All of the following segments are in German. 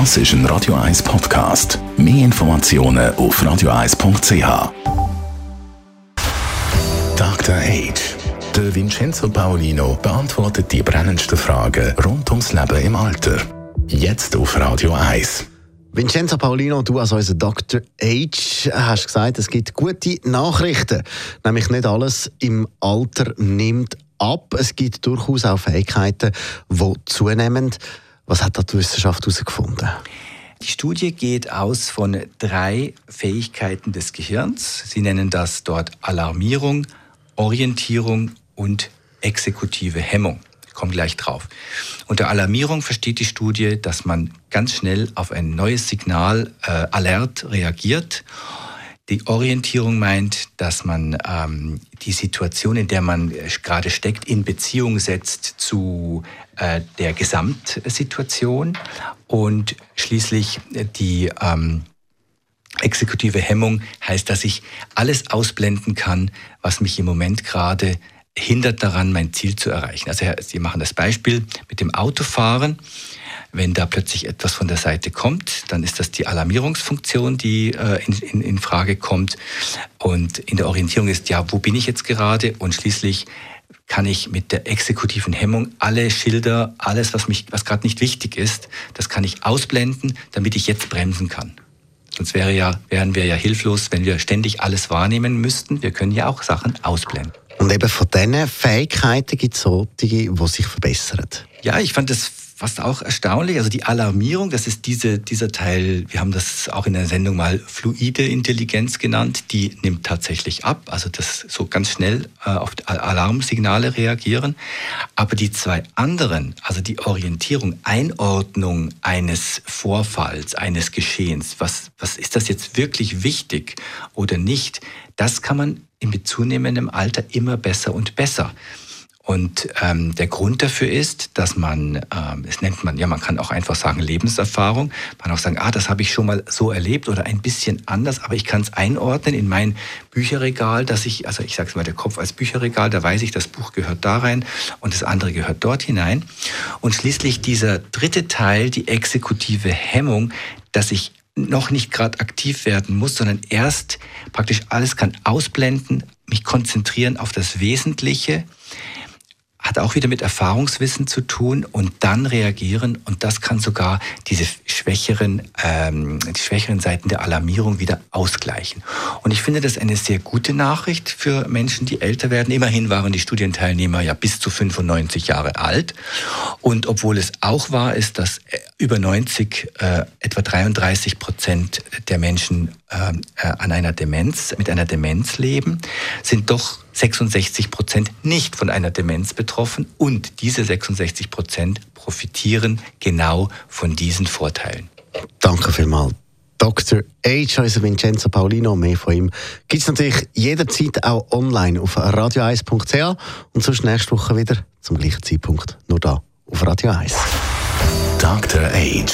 Das ist ein Radio 1 Podcast. Mehr Informationen auf radio1.ch. Dr. Age. Der Vincenzo Paolino beantwortet die brennendsten Fragen rund ums Leben im Alter. Jetzt auf Radio 1. Vincenzo Paolino, du als unser Dr. H hast gesagt, es gibt gute Nachrichten. Nämlich nicht alles im Alter nimmt ab. Es gibt durchaus auch Fähigkeiten, die zunehmen. Was hat da die Wissenschaft herausgefunden? Die Studie geht aus von drei Fähigkeiten des Gehirns. Sie nennen das dort Alarmierung, Orientierung und exekutive Hemmung. Ich komme gleich drauf. Unter Alarmierung versteht die Studie, dass man ganz schnell auf ein neues Signal äh, alert reagiert die Orientierung meint, dass man ähm, die Situation, in der man äh, gerade steckt, in Beziehung setzt zu äh, der Gesamtsituation und schließlich äh, die ähm, exekutive Hemmung heißt, dass ich alles ausblenden kann, was mich im Moment gerade hindert daran, mein Ziel zu erreichen. Also Sie machen das Beispiel mit dem Autofahren. Wenn da plötzlich etwas von der Seite kommt, dann ist das die Alarmierungsfunktion, die äh, in, in, in Frage kommt. Und in der Orientierung ist, ja, wo bin ich jetzt gerade? Und schließlich kann ich mit der exekutiven Hemmung alle Schilder, alles, was mich, was gerade nicht wichtig ist, das kann ich ausblenden, damit ich jetzt bremsen kann. Sonst wäre ja, wären wir ja hilflos, wenn wir ständig alles wahrnehmen müssten. Wir können ja auch Sachen ausblenden. Und eben von diesen Fähigkeiten gibt es solche, die sich verbessern. Ja, ich fand das fast auch erstaunlich. Also die Alarmierung, das ist diese, dieser Teil, wir haben das auch in der Sendung mal fluide Intelligenz genannt, die nimmt tatsächlich ab. Also das so ganz schnell äh, auf Alarmsignale reagieren. Aber die zwei anderen, also die Orientierung, Einordnung eines Vorfalls, eines Geschehens, was, was ist das jetzt wirklich wichtig oder nicht, das kann man mit zunehmendem Alter immer besser und besser. Und ähm, der Grund dafür ist, dass man, ähm, es nennt man, ja, man kann auch einfach sagen Lebenserfahrung. Man kann auch sagen, ah, das habe ich schon mal so erlebt oder ein bisschen anders, aber ich kann es einordnen in mein Bücherregal, dass ich, also ich sage es mal, der Kopf als Bücherregal, da weiß ich, das Buch gehört da rein und das andere gehört dort hinein. Und schließlich dieser dritte Teil, die exekutive Hemmung, dass ich noch nicht gerade aktiv werden muss, sondern erst praktisch alles kann ausblenden, mich konzentrieren auf das Wesentliche hat auch wieder mit Erfahrungswissen zu tun und dann reagieren. Und das kann sogar diese schwächeren, ähm, die schwächeren Seiten der Alarmierung wieder ausgleichen. Und ich finde das eine sehr gute Nachricht für Menschen, die älter werden. Immerhin waren die Studienteilnehmer ja bis zu 95 Jahre alt und obwohl es auch wahr ist, dass äh, über 90, äh, etwa 33 Prozent der Menschen ähm, äh, an einer Demenz, mit einer Demenz leben, sind doch 66 Prozent nicht von einer Demenz betroffen und diese 66 Prozent profitieren genau von diesen Vorteilen. Danke vielmals. Dr. H. also Vincenzo Paulino, mehr von ihm gibt es natürlich jederzeit auch online auf radio1.ch und sonst nächste Woche wieder zum gleichen Zeitpunkt nur da auf Radio 1. Dr. H.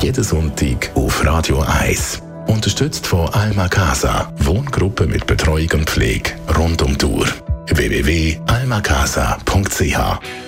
Jeden Sonntag auf Radio 1. Unterstützt von Alma Casa, Wohngruppe mit Betreuung und Pflege rund um Tour. www.almacasa.ch